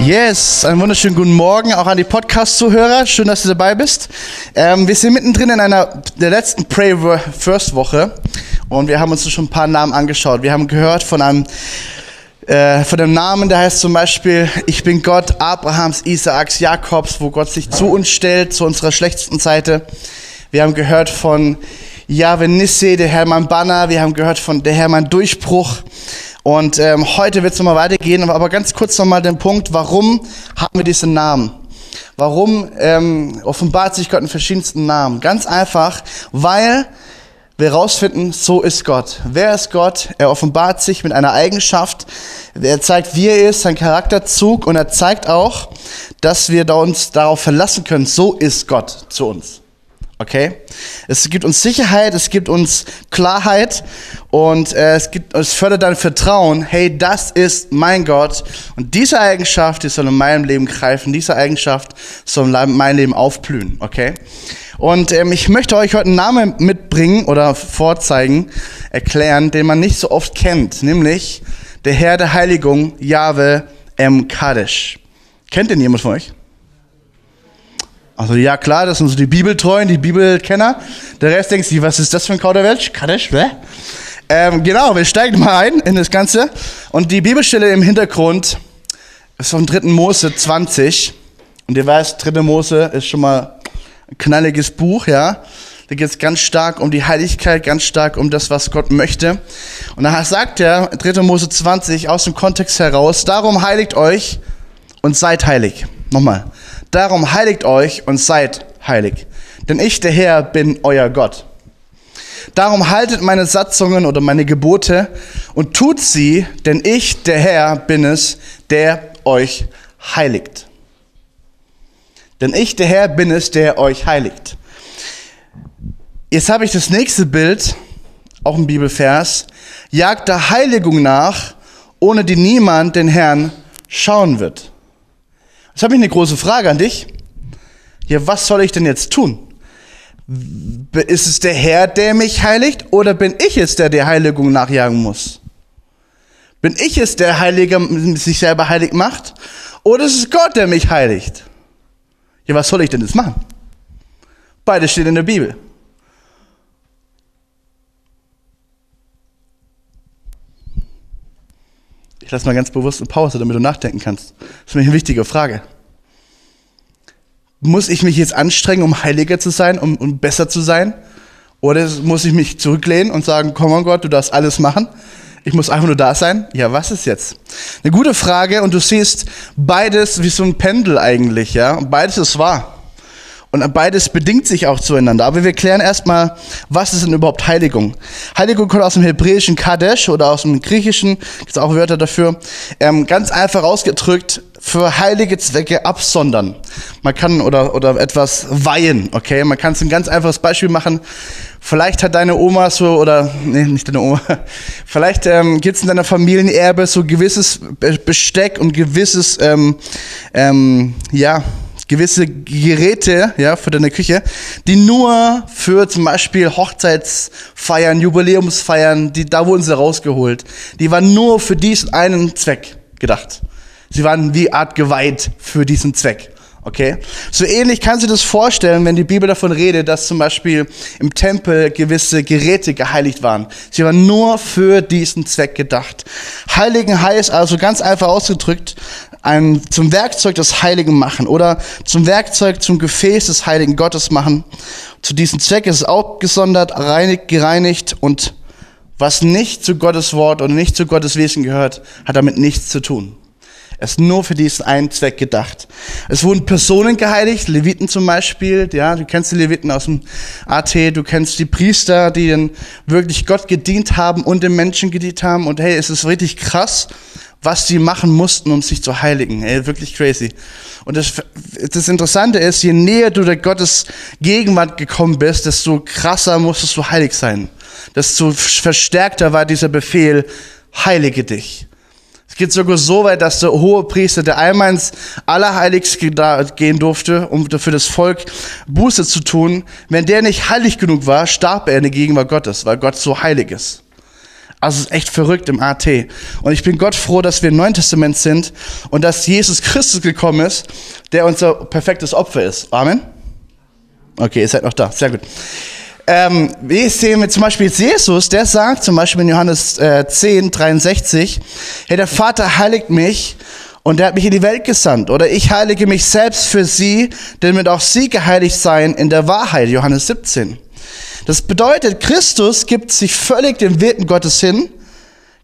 Yes, einen wunderschönen guten Morgen auch an die Podcast-Zuhörer. Schön, dass du dabei bist. Ähm, wir sind mittendrin in einer der letzten Pray First Woche und wir haben uns schon ein paar Namen angeschaut. Wir haben gehört von einem äh, von dem Namen, der heißt zum Beispiel, ich bin Gott Abrahams, Isaaks, Jakobs, wo Gott sich zu uns stellt, zu unserer schlechtesten Seite. Wir haben gehört von Yahweh Nisse, der Herr mein Banner. Wir haben gehört von der Herr mein Durchbruch. Und ähm, heute wird es nochmal weitergehen, aber ganz kurz nochmal den Punkt, warum haben wir diesen Namen? Warum ähm, offenbart sich Gott in verschiedensten Namen? Ganz einfach, weil wir herausfinden, so ist Gott. Wer ist Gott? Er offenbart sich mit einer Eigenschaft. Er zeigt, wie er ist, sein Charakterzug und er zeigt auch, dass wir uns darauf verlassen können, so ist Gott zu uns. Okay? Es gibt uns Sicherheit, es gibt uns Klarheit und äh, es, gibt, es fördert dein Vertrauen. Hey, das ist mein Gott und diese Eigenschaft, die soll in meinem Leben greifen, diese Eigenschaft soll in meinem Leben aufblühen. Okay? Und ähm, ich möchte euch heute einen Namen mitbringen oder vorzeigen, erklären, den man nicht so oft kennt, nämlich der Herr der Heiligung, Jahwe M. Kadesh. Kennt den jemand von euch? Also ja klar, das sind so die Bibeltreuen, die Bibelkenner. Der Rest denkt sich, was ist das für ein Kauderwelsch? Kadesh, wer? Ähm, genau, wir steigen mal ein in das Ganze. Und die Bibelstelle im Hintergrund ist vom 3. Mose 20. Und ihr weißt, 3. Mose ist schon mal ein knalliges Buch, ja. Da geht es ganz stark um die Heiligkeit, ganz stark um das, was Gott möchte. Und da sagt er, 3. Mose 20, aus dem Kontext heraus, darum heiligt euch und seid heilig. Nochmal. Darum heiligt euch und seid heilig. Denn ich, der Herr, bin euer Gott. Darum haltet meine Satzungen oder meine Gebote und tut sie, denn ich, der Herr, bin es, der euch heiligt. Denn ich, der Herr, bin es, der euch heiligt. Jetzt habe ich das nächste Bild, auch ein Bibelvers. Jagt der Heiligung nach, ohne die niemand den Herrn schauen wird. Jetzt habe ich eine große Frage an dich. Ja, was soll ich denn jetzt tun? Ist es der Herr, der mich heiligt, oder bin ich es, der der Heiligung nachjagen muss? Bin ich es, der Heilige sich selber heilig macht, oder ist es Gott, der mich heiligt? Ja, was soll ich denn jetzt machen? Beides steht in der Bibel. Ich lasse mal ganz bewusst eine Pause, damit du nachdenken kannst. Das ist mir eine wichtige Frage. Muss ich mich jetzt anstrengen, um heiliger zu sein, um, um besser zu sein? Oder muss ich mich zurücklehnen und sagen, komm on Gott, du darfst alles machen? Ich muss einfach nur da sein? Ja, was ist jetzt? Eine gute Frage und du siehst beides wie so ein Pendel eigentlich, ja? beides ist wahr. Und beides bedingt sich auch zueinander. Aber wir klären erstmal, was ist denn überhaupt Heiligung? Heiligung kommt aus dem hebräischen Kadesh oder aus dem griechischen, gibt es auch Wörter dafür. Ähm, ganz einfach ausgedrückt, für heilige Zwecke absondern. Man kann oder, oder etwas weihen, okay? Man kann es ein ganz einfaches Beispiel machen. Vielleicht hat deine Oma so, oder, nee, nicht deine Oma, vielleicht ähm, gibt es in deiner Familienerbe so gewisses Besteck und gewisses, ähm, ähm, ja, gewisse Geräte ja, für deine Küche, die nur für zum Beispiel Hochzeitsfeiern, Jubiläumsfeiern, die, da wurden sie rausgeholt. Die waren nur für diesen einen Zweck gedacht. Sie waren wie Art geweiht für diesen Zweck. Okay? So ähnlich kannst du das vorstellen, wenn die Bibel davon redet, dass zum Beispiel im Tempel gewisse Geräte geheiligt waren. Sie waren nur für diesen Zweck gedacht. Heiligen heißt also ganz einfach ausgedrückt, ein, zum Werkzeug des Heiligen machen oder zum Werkzeug, zum Gefäß des Heiligen Gottes machen. Zu diesem Zweck ist es auch gesondert, reinigt, gereinigt und was nicht zu Gottes Wort oder nicht zu Gottes Wesen gehört, hat damit nichts zu tun. Es ist nur für diesen einen Zweck gedacht. Es wurden Personen geheiligt, Leviten zum Beispiel, ja, du kennst die Leviten aus dem AT, du kennst die Priester, die dann wirklich Gott gedient haben und den Menschen gedient haben und hey, es ist richtig krass, was sie machen mussten, um sich zu heiligen. Ey, wirklich crazy. Und das, das Interessante ist, je näher du der Gottes Gegenwart gekommen bist, desto krasser musstest du heilig sein. Desto verstärkter war dieser Befehl, heilige dich. Es geht sogar so weit, dass der hohe Priester, der einmal ins Allerheiligste gehen durfte, um für das Volk Buße zu tun, wenn der nicht heilig genug war, starb er in der Gegenwart Gottes, weil Gott so heilig ist. Also es ist echt verrückt im AT. Und ich bin Gott froh, dass wir im Neuen Testament sind und dass Jesus Christus gekommen ist, der unser perfektes Opfer ist. Amen. Okay, ihr seid noch da. Sehr gut. Ähm, wie sehen wir zum Beispiel Jesus, der sagt zum Beispiel in Johannes äh, 10, 63, hey, der Vater heiligt mich und der hat mich in die Welt gesandt. Oder ich heilige mich selbst für sie, damit auch sie geheiligt seien in der Wahrheit. Johannes 17. Das bedeutet, Christus gibt sich völlig dem Wirken Gottes hin,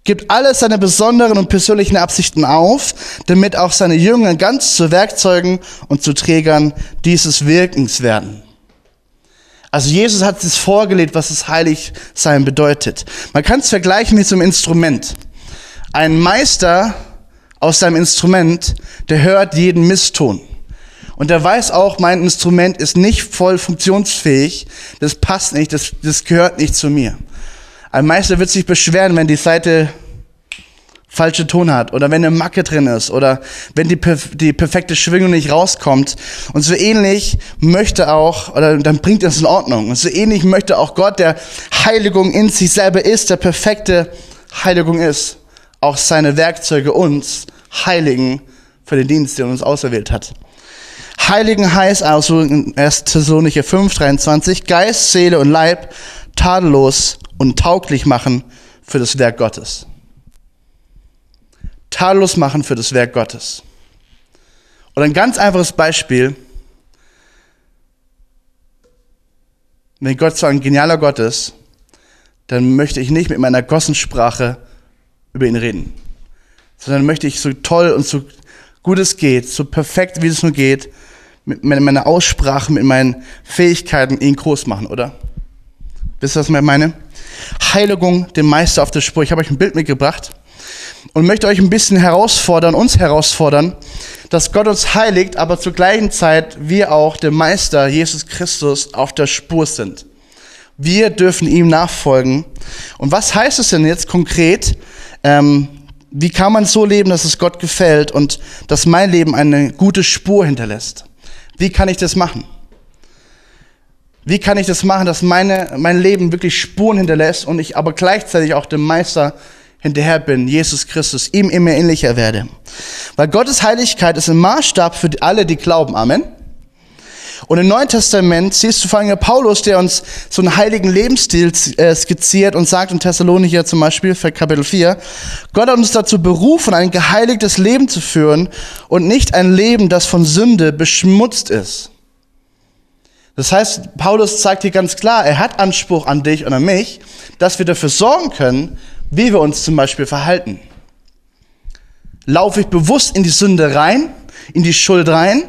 gibt alle seine besonderen und persönlichen Absichten auf, damit auch seine Jünger ganz zu Werkzeugen und zu Trägern dieses Wirkens werden. Also Jesus hat es vorgelegt, was das Heiligsein bedeutet. Man kann es vergleichen mit so einem Instrument. Ein Meister aus seinem Instrument, der hört jeden Misston. Und der weiß auch, mein Instrument ist nicht voll funktionsfähig, das passt nicht, das, das gehört nicht zu mir. Ein Meister wird sich beschweren, wenn die Seite falsche Ton hat oder wenn eine Macke drin ist oder wenn die, die perfekte Schwingung nicht rauskommt. Und so ähnlich möchte auch, oder dann bringt es in Ordnung. Und so ähnlich möchte auch Gott, der Heiligung in sich selber ist, der perfekte Heiligung ist, auch seine Werkzeuge uns heiligen für den Dienst, den uns auserwählt hat. Heiligen heißt also in 1. Thessalonicher 5, 23, Geist, Seele und Leib tadellos und tauglich machen für das Werk Gottes. Tadellos machen für das Werk Gottes. Und ein ganz einfaches Beispiel, wenn Gott so ein genialer Gott ist, dann möchte ich nicht mit meiner Gossensprache über ihn reden, sondern möchte ich so toll und so gut es geht, so perfekt wie es nur geht, mit meiner Aussprache, mit meinen Fähigkeiten ihn groß machen, oder? Wisst ihr, was ich meine? Heiligung, dem Meister auf der Spur. Ich habe euch ein Bild mitgebracht und möchte euch ein bisschen herausfordern, uns herausfordern, dass Gott uns heiligt, aber zur gleichen Zeit wir auch dem Meister Jesus Christus auf der Spur sind. Wir dürfen ihm nachfolgen. Und was heißt es denn jetzt konkret? Ähm, wie kann man so leben, dass es Gott gefällt und dass mein Leben eine gute Spur hinterlässt? Wie kann ich das machen? Wie kann ich das machen, dass meine, mein Leben wirklich Spuren hinterlässt und ich aber gleichzeitig auch dem Meister hinterher bin, Jesus Christus, ihm immer ähnlicher werde? Weil Gottes Heiligkeit ist ein Maßstab für alle, die glauben. Amen. Und im Neuen Testament siehst du vor allem Paulus, der uns so einen heiligen Lebensstil äh, skizziert und sagt in Thessalonicher zum Beispiel, für Kapitel 4, Gott hat uns dazu berufen, ein geheiligtes Leben zu führen und nicht ein Leben, das von Sünde beschmutzt ist. Das heißt, Paulus zeigt hier ganz klar, er hat Anspruch an dich und an mich, dass wir dafür sorgen können, wie wir uns zum Beispiel verhalten. Laufe ich bewusst in die Sünde rein, in die Schuld rein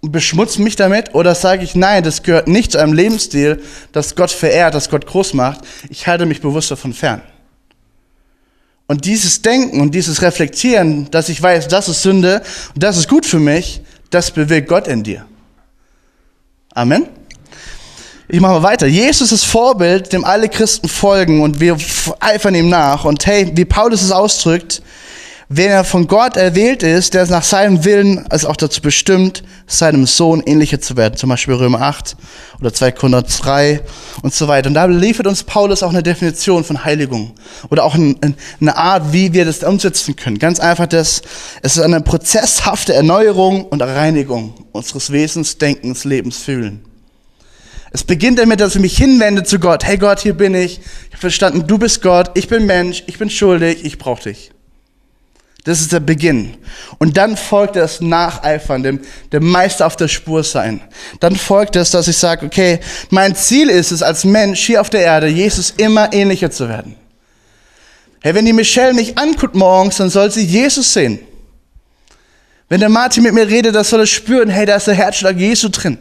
und beschmutze mich damit? Oder sage ich, nein, das gehört nicht zu einem Lebensstil, das Gott verehrt, das Gott groß macht. Ich halte mich bewusst davon fern. Und dieses Denken und dieses Reflektieren, dass ich weiß, das ist Sünde und das ist gut für mich, das bewirkt Gott in dir. Amen. Ich mache mal weiter. Jesus ist Vorbild, dem alle Christen folgen und wir eifern ihm nach. Und hey, wie Paulus es ausdrückt, Wer er von Gott erwählt ist, der ist nach seinem Willen also auch dazu bestimmt, seinem Sohn ähnlicher zu werden. Zum Beispiel Römer 8 oder 2 Korinther 3 und so weiter. Und da liefert uns Paulus auch eine Definition von Heiligung oder auch eine Art, wie wir das umsetzen können. Ganz einfach das, es ist eine prozesshafte Erneuerung und Reinigung unseres Wesens, Denkens, Lebens, Fühlen. Es beginnt damit, dass ich mich hinwende zu Gott. Hey Gott, hier bin ich. Ich habe verstanden, du bist Gott. Ich bin Mensch. Ich bin schuldig. Ich brauche dich. Das ist der Beginn. Und dann folgt das Nacheifern, dem, dem Meister auf der Spur sein. Dann folgt es, dass ich sage, okay, mein Ziel ist es, als Mensch hier auf der Erde, Jesus immer ähnlicher zu werden. Hey, wenn die Michelle mich anguckt morgens, dann soll sie Jesus sehen. Wenn der Martin mit mir redet, das soll er spüren, hey, da ist der Herzschlag Jesu drin.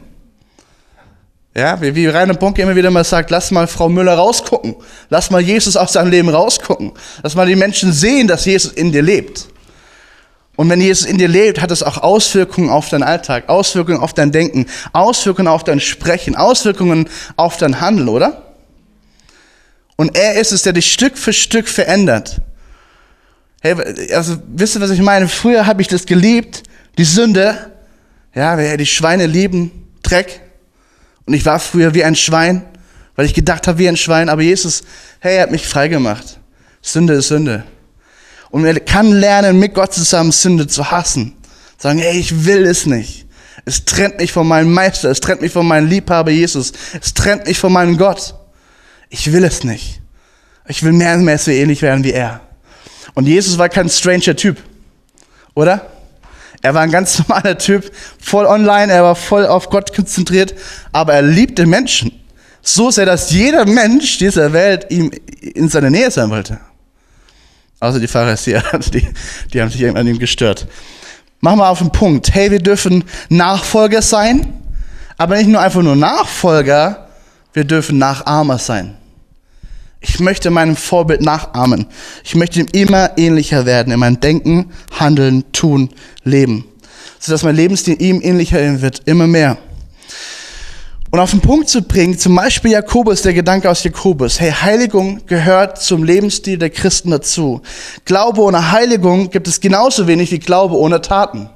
Ja, wie, wie Rainer Bonke immer wieder mal sagt, lass mal Frau Müller rausgucken. Lass mal Jesus aus seinem Leben rausgucken. Lass mal die Menschen sehen, dass Jesus in dir lebt. Und wenn Jesus in dir lebt, hat es auch Auswirkungen auf deinen Alltag, Auswirkungen auf dein Denken, Auswirkungen auf dein Sprechen, Auswirkungen auf dein Handeln, oder? Und er ist es, der dich Stück für Stück verändert. Hey, also wisst ihr, was ich meine? Früher habe ich das geliebt, die Sünde. Ja, die Schweine lieben Dreck. Und ich war früher wie ein Schwein, weil ich gedacht habe wie ein Schwein, aber Jesus, hey, er hat mich frei gemacht. Sünde ist Sünde. Und er kann lernen, mit Gott zusammen Sünde zu hassen. Sagen, ey, ich will es nicht. Es trennt mich von meinem Meister, es trennt mich von meinem Liebhaber Jesus, es trennt mich von meinem Gott. Ich will es nicht. Ich will mehr und mehr so ähnlich werden wie er. Und Jesus war kein stranger Typ, oder? Er war ein ganz normaler Typ, voll online, er war voll auf Gott konzentriert, aber er liebte Menschen. So sehr, dass jeder Mensch dieser Welt ihm in seiner Nähe sein wollte. Außer die Pharisäer, die, die haben sich an ihm gestört. Machen wir auf den Punkt. Hey, wir dürfen Nachfolger sein, aber nicht nur einfach nur Nachfolger, wir dürfen Nachahmer sein. Ich möchte meinem Vorbild nachahmen. Ich möchte ihm immer ähnlicher werden in meinem Denken, Handeln, Tun, Leben. Sodass mein Lebensstil ihm ähnlicher wird, immer mehr. Und auf den Punkt zu bringen, zum Beispiel Jakobus, der Gedanke aus Jakobus, hey, Heiligung gehört zum Lebensstil der Christen dazu. Glaube ohne Heiligung gibt es genauso wenig wie Glaube ohne Taten.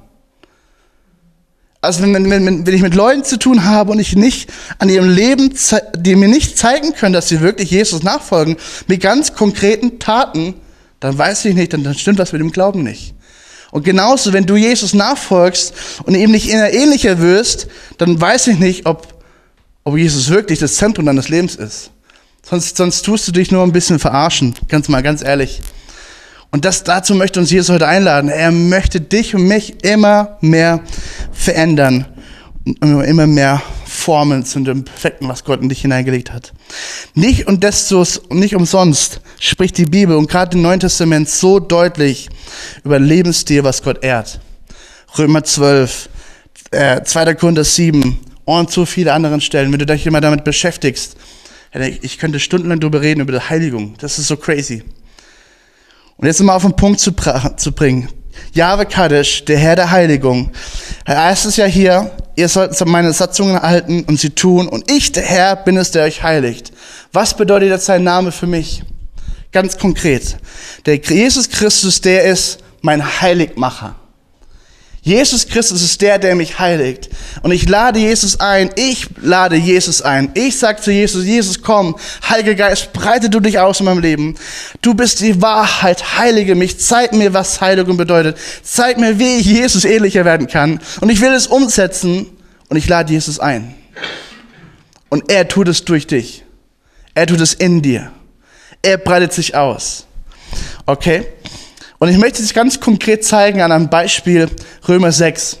Also wenn, wenn, wenn ich mit Leuten zu tun habe und ich nicht an ihrem Leben, die mir nicht zeigen können, dass sie wirklich Jesus nachfolgen, mit ganz konkreten Taten, dann weiß ich nicht, dann, dann stimmt was mit dem Glauben nicht. Und genauso, wenn du Jesus nachfolgst und ihm nicht ähnlicher wirst, dann weiß ich nicht, ob ob Jesus wirklich das Zentrum deines Lebens ist. Sonst, sonst tust du dich nur ein bisschen verarschen, ganz mal ganz ehrlich. Und das, dazu möchte uns Jesus heute einladen. Er möchte dich und mich immer mehr verändern, immer mehr formen zu dem Perfekten, was Gott in dich hineingelegt hat. Nicht und desto, nicht umsonst spricht die Bibel und gerade im Neuen Testament so deutlich über Lebensstil, was Gott ehrt. Römer 12, äh, 2. Korinther 7, und so viele anderen Stellen, wenn du dich immer damit beschäftigst. Ich könnte stundenlang darüber reden, über die Heiligung. Das ist so crazy. Und jetzt mal auf den Punkt zu, zu bringen. Jahwe Kaddish, der Herr der Heiligung. Er heißt es ja hier, ihr sollt meine Satzungen erhalten und sie tun. Und ich, der Herr, bin es, der euch heiligt. Was bedeutet jetzt sein Name für mich? Ganz konkret. Der Jesus Christus, der ist mein Heiligmacher. Jesus Christus ist der, der mich heiligt. Und ich lade Jesus ein. Ich lade Jesus ein. Ich sage zu Jesus, Jesus, komm, Heiliger Geist, breite du dich aus in meinem Leben. Du bist die Wahrheit. Heilige mich. Zeig mir, was Heiligung bedeutet. Zeig mir, wie ich Jesus ähnlicher werden kann. Und ich will es umsetzen. Und ich lade Jesus ein. Und er tut es durch dich. Er tut es in dir. Er breitet sich aus. Okay? Und ich möchte es ganz konkret zeigen an einem Beispiel Römer 6.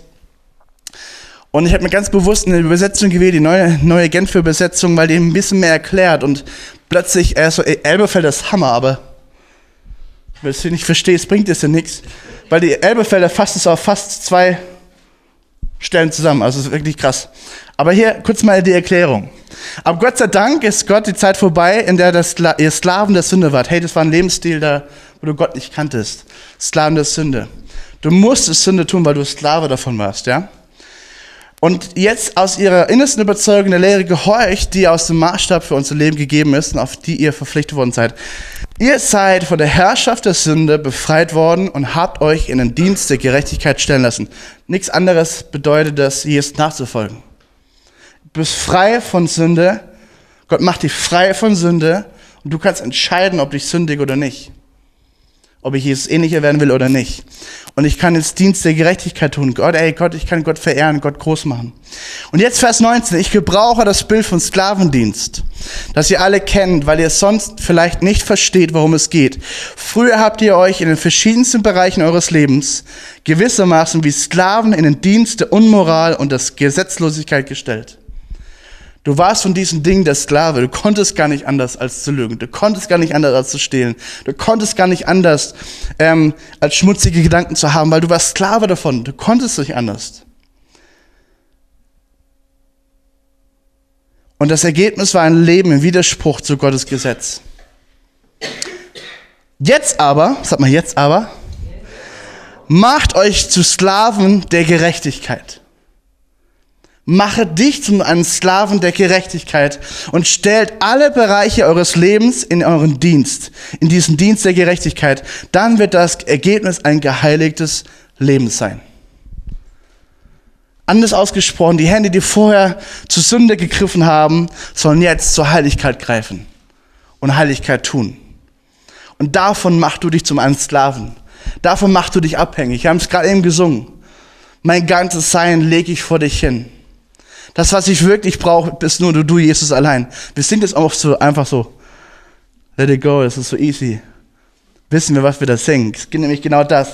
Und ich habe mir ganz bewusst eine Übersetzung gewählt, die neue, neue Genfer Übersetzung, weil die ein bisschen mehr erklärt. Und plötzlich, er so, Elberfelder ist Hammer, aber wenn du nicht verstehst, bringt es ja nichts. Weil die Elberfelder fasst es auf fast zwei Stellen zusammen. Also es ist wirklich krass. Aber hier kurz mal die Erklärung. Aber Gott sei Dank ist Gott die Zeit vorbei, in der das, ihr Sklaven der Sünde wart. Hey, das war ein Lebensstil, da wo du Gott nicht kanntest. Sklaven der Sünde. Du musstest Sünde tun, weil du Sklave davon warst, ja? Und jetzt aus ihrer innersten Überzeugung der Lehre gehorcht, die aus dem Maßstab für unser Leben gegeben ist und auf die ihr verpflichtet worden seid. Ihr seid von der Herrschaft der Sünde befreit worden und habt euch in den Dienst der Gerechtigkeit stellen lassen. Nichts anderes bedeutet das, Jesus nachzufolgen. Du bist frei von Sünde. Gott macht dich frei von Sünde und du kannst entscheiden, ob dich sündig oder nicht ob ich Jesus ähnlicher werden will oder nicht. Und ich kann jetzt Dienst der Gerechtigkeit tun. Gott, ey, Gott, ich kann Gott verehren, Gott groß machen. Und jetzt Vers 19. Ich gebrauche das Bild von Sklavendienst, das ihr alle kennt, weil ihr sonst vielleicht nicht versteht, worum es geht. Früher habt ihr euch in den verschiedensten Bereichen eures Lebens gewissermaßen wie Sklaven in den Dienst der Unmoral und der Gesetzlosigkeit gestellt. Du warst von diesen Dingen der Sklave. Du konntest gar nicht anders als zu lügen. Du konntest gar nicht anders als zu stehlen. Du konntest gar nicht anders ähm, als schmutzige Gedanken zu haben, weil du warst Sklave davon. Du konntest nicht anders. Und das Ergebnis war ein Leben im Widerspruch zu Gottes Gesetz. Jetzt aber, sag mal jetzt aber, macht euch zu Sklaven der Gerechtigkeit. Mache dich zu einem Sklaven der Gerechtigkeit und stellt alle Bereiche eures Lebens in euren Dienst, in diesen Dienst der Gerechtigkeit. Dann wird das Ergebnis ein geheiligtes Leben sein. Anders ausgesprochen, die Hände, die vorher zur Sünde gegriffen haben, sollen jetzt zur Heiligkeit greifen und Heiligkeit tun. Und davon machst du dich zum einen Sklaven. Davon machst du dich abhängig. Wir haben es gerade eben gesungen. Mein ganzes Sein lege ich vor dich hin. Das, was ich wirklich brauche, bist nur du, du, Jesus allein. Wir singen das auch so einfach so. Let it go, es ist so easy. Wissen wir, was wir da singen? Es geht nämlich genau das.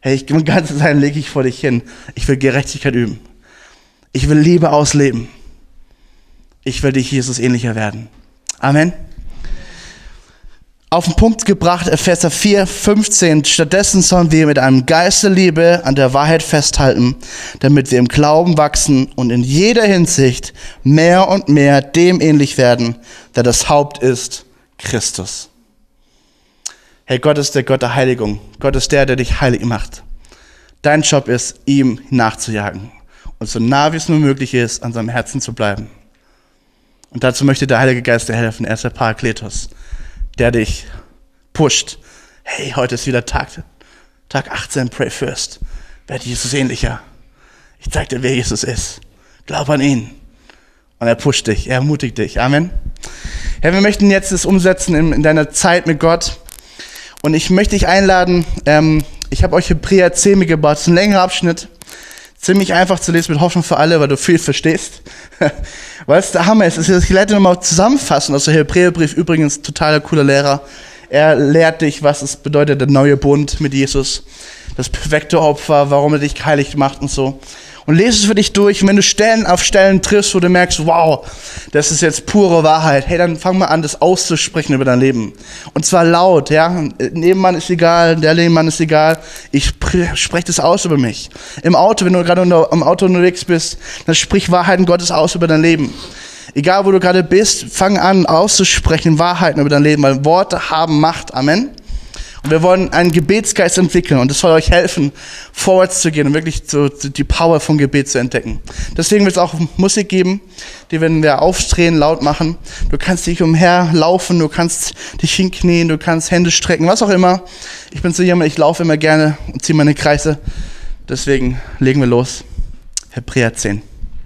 Hey, ich, mein ganzes Sein lege ich vor dich hin. Ich will Gerechtigkeit üben. Ich will Liebe ausleben. Ich will dich Jesus ähnlicher werden. Amen auf den Punkt gebracht, Epheser 4, 15. Stattdessen sollen wir mit einem Geist der Liebe an der Wahrheit festhalten, damit wir im Glauben wachsen und in jeder Hinsicht mehr und mehr dem ähnlich werden, der das Haupt ist, Christus. Hey, Gott ist der Gott der Heiligung. Gott ist der, der dich heilig macht. Dein Job ist, ihm nachzujagen und so nah wie es nur möglich ist, an seinem Herzen zu bleiben. Und dazu möchte der Heilige Geist dir helfen. Er ist der Parakletos der dich pusht. Hey, heute ist wieder Tag, Tag 18, Pray First. Werd Jesus ähnlicher. Ich zeig dir, wer Jesus ist. Glaub an ihn. Und er pusht dich, er ermutigt dich. Amen. Herr, wir möchten jetzt das umsetzen in, in deiner Zeit mit Gott. Und ich möchte dich einladen, ähm, ich habe euch Hebräer 10 mitgebracht. Das ist ein längerer Abschnitt. Ziemlich einfach zu lesen mit Hoffnung für alle, weil du viel verstehst. Weil es der Hammer ist. Ich werde nochmal zusammenfassen aus der Hebräerbrief. Übrigens, totaler cooler Lehrer. Er lehrt dich, was es bedeutet, der neue Bund mit Jesus. Das perfekte Opfer, warum er dich heilig macht und so und lese es für dich durch. Und wenn du Stellen auf Stellen triffst, wo du merkst, wow, das ist jetzt pure Wahrheit, hey, dann fang mal an, das auszusprechen über dein Leben. Und zwar laut, ja. Nebenmann ist egal, der Nebenmann ist egal. Ich spreche das aus über mich. Im Auto, wenn du gerade im Auto unterwegs bist, dann sprich Wahrheiten Gottes aus über dein Leben. Egal, wo du gerade bist, fang an auszusprechen Wahrheiten über dein Leben, weil Worte haben Macht. Amen. Wir wollen einen Gebetsgeist entwickeln und das soll euch helfen, vorwärts zu gehen und wirklich so die Power von Gebet zu entdecken. Deswegen wird es auch Musik geben, die werden wir aufdrehen, laut machen. Du kannst dich umherlaufen, du kannst dich hinknien, du kannst Hände strecken, was auch immer. Ich bin so jemand, ich laufe immer gerne und ziehe meine Kreise. Deswegen legen wir los. Hebräer 10.